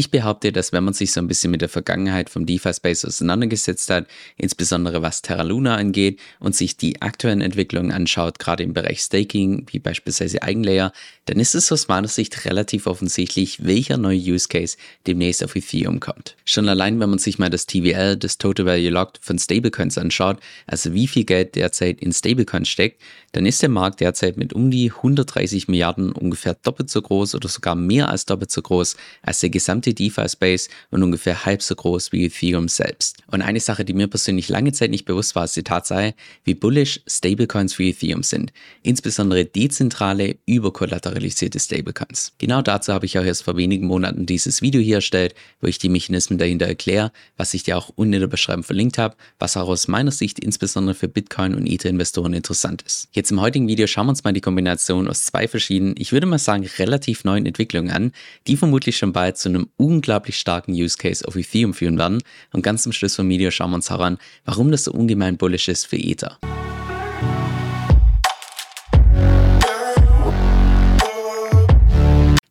Ich behaupte, dass wenn man sich so ein bisschen mit der Vergangenheit vom DeFi-Space auseinandergesetzt hat, insbesondere was Terra Luna angeht und sich die aktuellen Entwicklungen anschaut, gerade im Bereich Staking, wie beispielsweise Eigenlayer, dann ist es aus meiner Sicht relativ offensichtlich, welcher neue Use Case demnächst auf Ethereum kommt. Schon allein, wenn man sich mal das TVL, das Total Value Locked von Stablecoins anschaut, also wie viel Geld derzeit in Stablecoins steckt, dann ist der Markt derzeit mit um die 130 Milliarden ungefähr doppelt so groß oder sogar mehr als doppelt so groß als der gesamte DeFi-Space und ungefähr halb so groß wie Ethereum selbst. Und eine Sache, die mir persönlich lange Zeit nicht bewusst war, ist die Tatsache, wie bullish Stablecoins für Ethereum sind. Insbesondere dezentrale, überkollateralisierte Stablecoins. Genau dazu habe ich auch erst vor wenigen Monaten dieses Video hier erstellt, wo ich die Mechanismen dahinter erkläre, was ich dir auch unten in der Beschreibung verlinkt habe, was auch aus meiner Sicht insbesondere für Bitcoin und Ether-Investoren interessant ist. Jetzt im heutigen Video schauen wir uns mal die Kombination aus zwei verschiedenen, ich würde mal sagen, relativ neuen Entwicklungen an, die vermutlich schon bald zu einem unglaublich starken Use Case auf Ethereum führen werden. Und ganz zum Schluss vom Video schauen wir uns heran, warum das so ungemein bullish ist für Ether.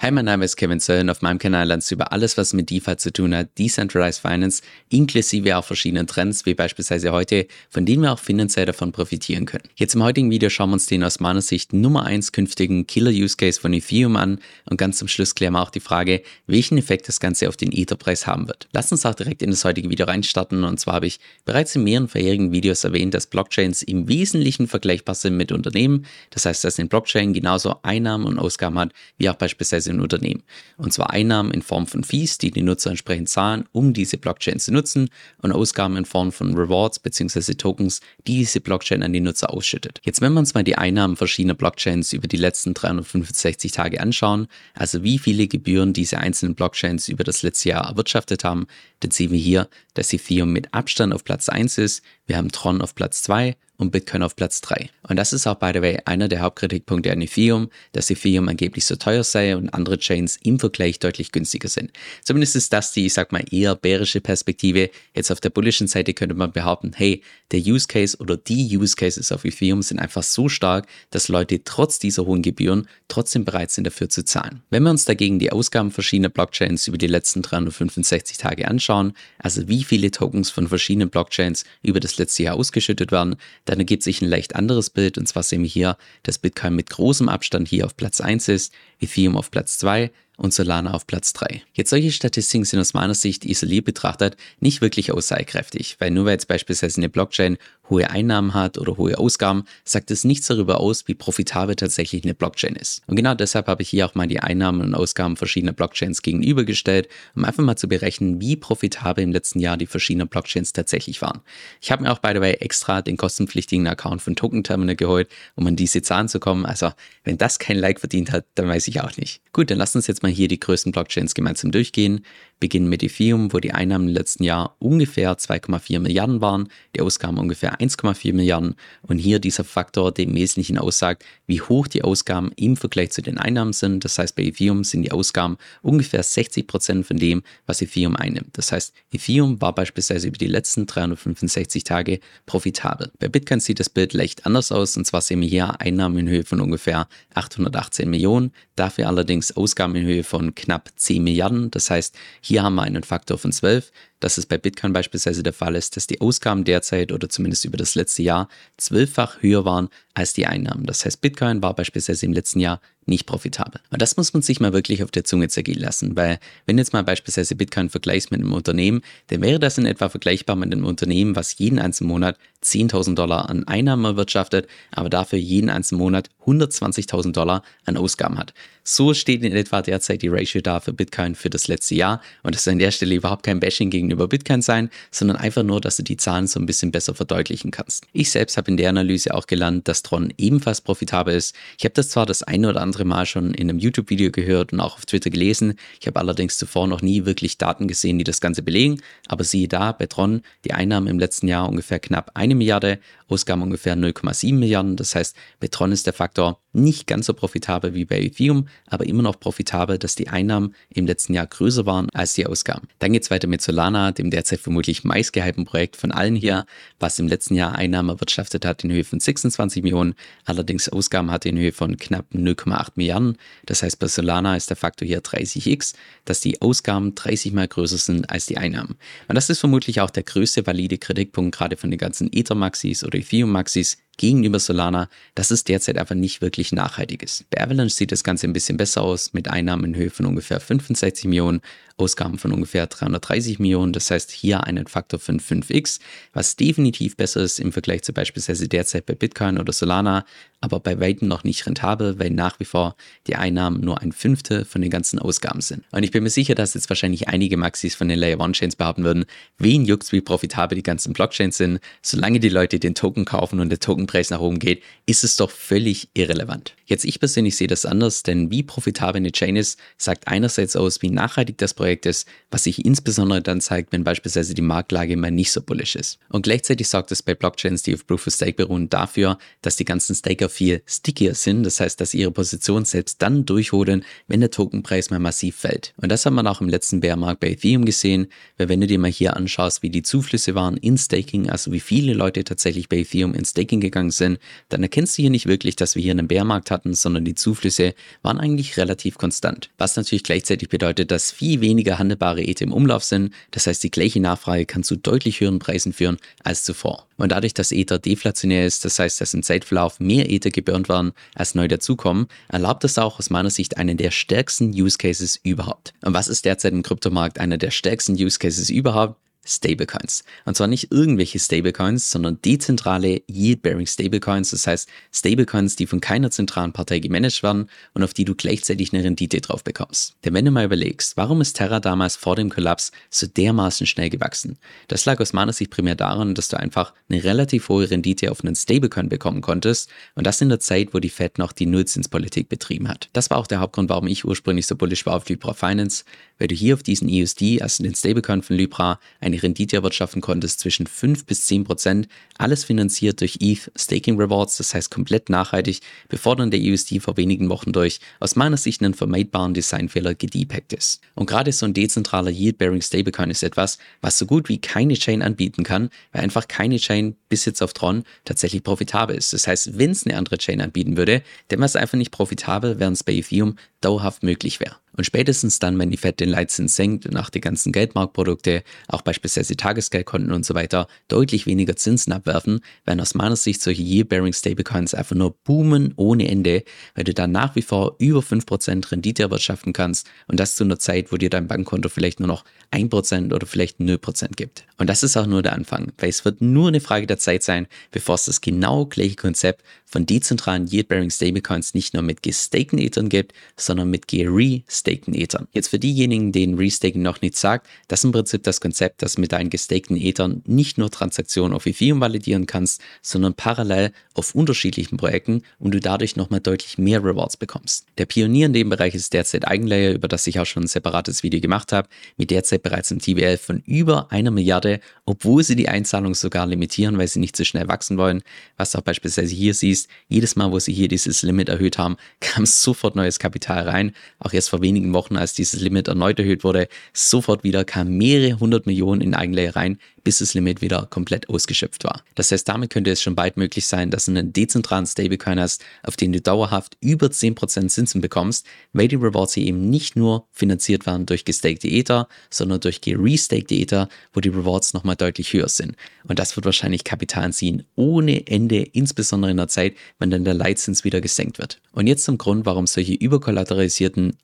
Hi, mein Name ist Kevin Sölln. Auf meinem Kanal lernst du über alles, was mit DeFi zu tun hat, Decentralized Finance, inklusive auch verschiedenen Trends, wie beispielsweise heute, von denen wir auch finanziell davon profitieren können. Jetzt im heutigen Video schauen wir uns den aus meiner Sicht Nummer 1 künftigen Killer-Use-Case von Ethereum an und ganz zum Schluss klären wir auch die Frage, welchen Effekt das Ganze auf den Ether-Preis haben wird. Lass uns auch direkt in das heutige Video reinstarten und zwar habe ich bereits in mehreren vorherigen Videos erwähnt, dass Blockchains im Wesentlichen vergleichbar sind mit Unternehmen. Das heißt, dass ein Blockchain genauso Einnahmen und Ausgaben hat, wie auch beispielsweise ein Unternehmen. Und zwar Einnahmen in Form von Fees, die die Nutzer entsprechend zahlen, um diese Blockchain zu nutzen und Ausgaben in Form von Rewards bzw. Tokens, die diese Blockchain an die Nutzer ausschüttet. Jetzt, wenn wir uns mal die Einnahmen verschiedener Blockchains über die letzten 365 Tage anschauen, also wie viele Gebühren diese einzelnen Blockchains über das letzte Jahr erwirtschaftet haben, dann sehen wir hier, dass Ethereum mit Abstand auf Platz 1 ist, wir haben Tron auf Platz 2 und Bitcoin auf Platz 3. Und das ist auch, by the way, einer der Hauptkritikpunkte an Ethereum, dass Ethereum angeblich so teuer sei und andere Chains im Vergleich deutlich günstiger sind. Zumindest ist das die, ich sag mal, eher bärische Perspektive. Jetzt auf der bullischen Seite könnte man behaupten, hey, der Use Case oder die Use Cases auf Ethereum sind einfach so stark, dass Leute trotz dieser hohen Gebühren trotzdem bereit sind, dafür zu zahlen. Wenn wir uns dagegen die Ausgaben verschiedener Blockchains über die letzten 365 Tage anschauen, also wie viele Tokens von verschiedenen Blockchains über das letzte Jahr ausgeschüttet werden, dann ergibt sich ein leicht anderes Bild. Und zwar sehen wir hier, dass Bitcoin mit großem Abstand hier auf Platz 1 ist, Ethereum auf Platz 2 und Solana auf Platz 3. Jetzt solche Statistiken sind aus meiner Sicht isoliert betrachtet nicht wirklich aussagekräftig, weil nur weil jetzt beispielsweise eine Blockchain hohe Einnahmen hat oder hohe Ausgaben, sagt es nichts darüber aus, wie profitabel tatsächlich eine Blockchain ist. Und genau deshalb habe ich hier auch mal die Einnahmen und Ausgaben verschiedener Blockchains gegenübergestellt, um einfach mal zu berechnen, wie profitabel im letzten Jahr die verschiedenen Blockchains tatsächlich waren. Ich habe mir auch by the way extra den kostenpflichtigen Account von Token Terminal geholt, um an diese Zahlen zu kommen. Also, wenn das kein Like verdient hat, dann weiß ich auch nicht. Gut, dann lasst uns jetzt mal hier die größten Blockchains gemeinsam durchgehen beginnen mit Ethereum, wo die Einnahmen im letzten Jahr ungefähr 2,4 Milliarden waren, die Ausgaben ungefähr 1,4 Milliarden und hier dieser Faktor, der im Wesentlichen aussagt, wie hoch die Ausgaben im Vergleich zu den Einnahmen sind. Das heißt, bei Ethereum sind die Ausgaben ungefähr 60 Prozent von dem, was Ethereum einnimmt. Das heißt, Ethereum war beispielsweise über die letzten 365 Tage profitabel. Bei Bitcoin sieht das Bild leicht anders aus und zwar sehen wir hier Einnahmen in Höhe von ungefähr 818 Millionen, dafür allerdings Ausgaben in Höhe von knapp 10 Milliarden. Das heißt, hier haben wir einen Faktor von 12 dass es bei Bitcoin beispielsweise der Fall ist, dass die Ausgaben derzeit oder zumindest über das letzte Jahr zwölffach höher waren als die Einnahmen. Das heißt, Bitcoin war beispielsweise im letzten Jahr nicht profitabel. Und das muss man sich mal wirklich auf der Zunge zergehen lassen, weil wenn jetzt mal beispielsweise Bitcoin vergleichst mit einem Unternehmen, dann wäre das in etwa vergleichbar mit einem Unternehmen, was jeden einzelnen Monat 10.000 Dollar an Einnahmen erwirtschaftet, aber dafür jeden einzelnen Monat 120.000 Dollar an Ausgaben hat. So steht in etwa derzeit die Ratio da für Bitcoin für das letzte Jahr und das soll an der Stelle überhaupt kein Bashing gegen gegenüber Bitcoin sein, sondern einfach nur, dass du die Zahlen so ein bisschen besser verdeutlichen kannst. Ich selbst habe in der Analyse auch gelernt, dass Tron ebenfalls profitabel ist. Ich habe das zwar das eine oder andere Mal schon in einem YouTube-Video gehört und auch auf Twitter gelesen. Ich habe allerdings zuvor noch nie wirklich Daten gesehen, die das Ganze belegen. Aber siehe da, bei Tron die Einnahmen im letzten Jahr ungefähr knapp eine Milliarde, Ausgaben ungefähr 0,7 Milliarden. Das heißt, bei Tron ist der Faktor nicht ganz so profitabel wie bei Ethereum, aber immer noch profitabel, dass die Einnahmen im letzten Jahr größer waren als die Ausgaben. Dann geht es weiter mit Solana, dem derzeit vermutlich meistgehypten Projekt von allen hier, was im letzten Jahr Einnahmen erwirtschaftet hat in Höhe von 26 Millionen, allerdings Ausgaben hatte in Höhe von knapp 0,8 8 Milliarden. Das heißt, bei Solana ist der Faktor hier 30x, dass die Ausgaben 30 mal größer sind als die Einnahmen. Und das ist vermutlich auch der größte valide Kritikpunkt gerade von den ganzen Ether-Maxis oder with you, Maxis, gegenüber Solana, dass es derzeit einfach nicht wirklich nachhaltig ist. Bei Avalanche sieht das Ganze ein bisschen besser aus, mit Einnahmen in Höhe von ungefähr 65 Millionen, Ausgaben von ungefähr 330 Millionen. Das heißt hier einen Faktor von 5x, was definitiv besser ist im Vergleich zu beispielsweise derzeit bei Bitcoin oder Solana, aber bei weitem noch nicht rentabel, weil nach wie vor die Einnahmen nur ein Fünftel von den ganzen Ausgaben sind. Und ich bin mir sicher, dass jetzt wahrscheinlich einige Maxis von den Layer One Chains behaupten würden, wen juckt, wie profitabel die ganzen Blockchains sind. Solange die Leute den Token kaufen und der Tokenpreis nach oben geht, ist es doch völlig irrelevant. Jetzt ich persönlich sehe das anders, denn wie profitabel eine Chain ist, sagt einerseits aus, wie nachhaltig das Projekt ist, was sich insbesondere dann zeigt, wenn beispielsweise die Marktlage mal nicht so bullish ist. Und gleichzeitig sorgt es bei Blockchains, die auf Proof of Stake beruhen, dafür, dass die ganzen Staker viel stickier sind. Das heißt, dass ihre Position selbst dann durchholen, wenn der Tokenpreis mal massiv fällt. Und das hat man auch im letzten Bärmarkt bei Ethereum gesehen, weil wenn du dir mal hier anschaust, wie die Zuflüsse waren in Staking, also wie viele Leute tatsächlich bei Ethereum in Staking gegangen sind, dann erkennst du hier nicht wirklich, dass wir hier einen Bärmarkt hatten, sondern die Zuflüsse waren eigentlich relativ konstant. Was natürlich gleichzeitig bedeutet, dass viel weniger handelbare Ether im Umlauf sind. Das heißt, die gleiche Nachfrage kann zu deutlich höheren Preisen führen als zuvor. Und dadurch, dass Ether deflationär ist, das heißt, dass im Zeitverlauf mehr Ether geburnt werden, als neu dazukommen, erlaubt das auch aus meiner Sicht einen der stärksten Use Cases überhaupt. Und was ist derzeit im Kryptomarkt einer der stärksten Use Cases überhaupt? Stablecoins. Und zwar nicht irgendwelche Stablecoins, sondern dezentrale Yield-Bearing Stablecoins. Das heißt Stablecoins, die von keiner zentralen Partei gemanagt werden und auf die du gleichzeitig eine Rendite drauf bekommst. Denn wenn du mal überlegst, warum ist Terra damals vor dem Kollaps so dermaßen schnell gewachsen? Das lag aus meiner Sicht primär daran, dass du einfach eine relativ hohe Rendite auf einen Stablecoin bekommen konntest und das in der Zeit, wo die Fed noch die Nullzinspolitik betrieben hat. Das war auch der Hauptgrund, warum ich ursprünglich so bullish war auf Libra Finance, weil du hier auf diesen EUSD, also den Stablecoin von Libra, eine Rendite erwirtschaften konntest zwischen 5 bis 10 Prozent, alles finanziert durch ETH Staking Rewards, das heißt komplett nachhaltig, bevor dann der USD vor wenigen Wochen durch aus meiner Sicht einen vermeidbaren Designfehler gedepackt ist. Und gerade so ein dezentraler Yield-Bearing Stablecoin ist etwas, was so gut wie keine Chain anbieten kann, weil einfach keine Chain bis jetzt auf Tron tatsächlich profitabel ist. Das heißt, wenn es eine andere Chain anbieten würde, dann wäre es einfach nicht profitabel, während es bei Ethereum dauerhaft möglich wäre. Und spätestens dann, wenn die Fed den Leitzins senkt und auch die ganzen Geldmarktprodukte, auch beispielsweise Tagesgeldkonten und so weiter, deutlich weniger Zinsen abwerfen, werden aus meiner Sicht solche Year-Bearing Stablecoins einfach nur boomen ohne Ende, weil du dann nach wie vor über 5% Rendite erwirtschaften kannst und das zu einer Zeit, wo dir dein Bankkonto vielleicht nur noch 1% oder vielleicht 0% gibt. Und das ist auch nur der Anfang, weil es wird nur eine Frage der Zeit sein, bevor es das genau gleiche Konzept von dezentralen Yield-Bearing Stablecoins nicht nur mit gestakten Ethern gibt, sondern mit gerestakten Ethern. Jetzt für diejenigen, denen Restaking noch nichts sagt, das ist im Prinzip das Konzept, dass mit deinen gestakten Ethern nicht nur Transaktionen auf Ethereum validieren kannst, sondern parallel auf unterschiedlichen Projekten und du dadurch nochmal deutlich mehr Rewards bekommst. Der Pionier in dem Bereich ist derzeit Eigenlayer, über das ich auch schon ein separates Video gemacht habe, mit derzeit bereits einem TVL von über einer Milliarde, obwohl sie die Einzahlung sogar limitieren, weil sie nicht so schnell wachsen wollen, was auch beispielsweise hier siehst, siehst, jedes Mal, wo sie hier dieses Limit erhöht haben, kam sofort neues Kapital rein. Auch erst vor wenigen Wochen, als dieses Limit erneut erhöht wurde, sofort wieder kamen mehrere hundert Millionen in Eigenlayer rein, bis das Limit wieder komplett ausgeschöpft war. Das heißt, damit könnte es schon bald möglich sein, dass du einen dezentralen Stablecoin hast, auf den du dauerhaft über 10% Zinsen bekommst, weil die Rewards hier eben nicht nur finanziert werden durch gestakte Ether, sondern durch gerestakte Ether, wo die Rewards nochmal deutlich höher sind. Und das wird wahrscheinlich Kapital ziehen ohne Ende, insbesondere in der Zeit, wenn dann der Leitzins wieder gesenkt wird. Und jetzt zum Grund, warum solche überkollateralisierten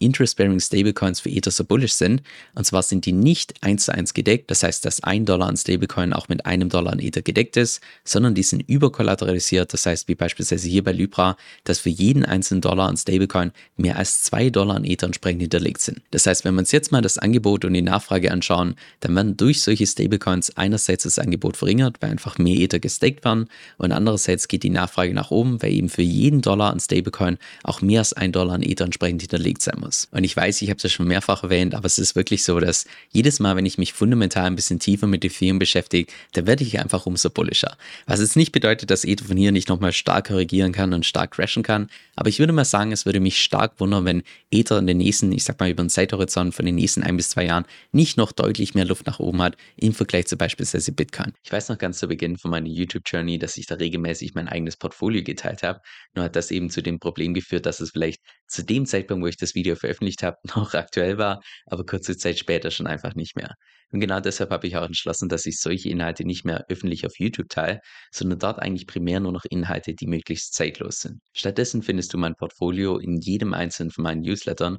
Interest-Bearing Stablecoins für Ether so bullish sind. Und zwar sind die nicht eins zu eins gedeckt, das heißt, dass ein Dollar an Stablecoin auch mit einem Dollar an Ether gedeckt ist, sondern die sind überkollateralisiert, das heißt, wie beispielsweise hier bei Libra, dass für jeden einzelnen Dollar an Stablecoin mehr als zwei Dollar an Ether entsprechend hinterlegt sind. Das heißt, wenn wir uns jetzt mal das Angebot und die Nachfrage anschauen, dann werden durch solche Stablecoins einerseits das Angebot verringert, weil einfach mehr Ether gestaked werden und andererseits geht die Nachfrage nach oben, weil eben für jeden Dollar an Stablecoin auch mehr als ein Dollar an Ether entsprechend hinterlegt sein muss. Und ich ich weiß, ich habe es ja schon mehrfach erwähnt, aber es ist wirklich so, dass jedes Mal, wenn ich mich fundamental ein bisschen tiefer mit Ethereum beschäftige, da werde ich einfach umso bullischer. Was jetzt nicht bedeutet, dass Ether von hier nicht nochmal stark korrigieren kann und stark crashen kann, aber ich würde mal sagen, es würde mich stark wundern, wenn Ether in den nächsten, ich sag mal über den Zeithorizont von den nächsten ein bis zwei Jahren nicht noch deutlich mehr Luft nach oben hat im Vergleich zu beispielsweise Bitcoin. Ich weiß noch ganz zu Beginn von meiner YouTube-Journey, dass ich da regelmäßig mein eigenes Portfolio geteilt habe. Nur hat das eben zu dem Problem geführt, dass es vielleicht zu dem Zeitpunkt, wo ich das Video veröffentlicht habe, noch aktuell war, aber kurze Zeit später schon einfach nicht mehr. Und genau deshalb habe ich auch entschlossen, dass ich solche Inhalte nicht mehr öffentlich auf YouTube teile, sondern dort eigentlich primär nur noch Inhalte, die möglichst zeitlos sind. Stattdessen findest du mein Portfolio in jedem einzelnen von meinen Newslettern,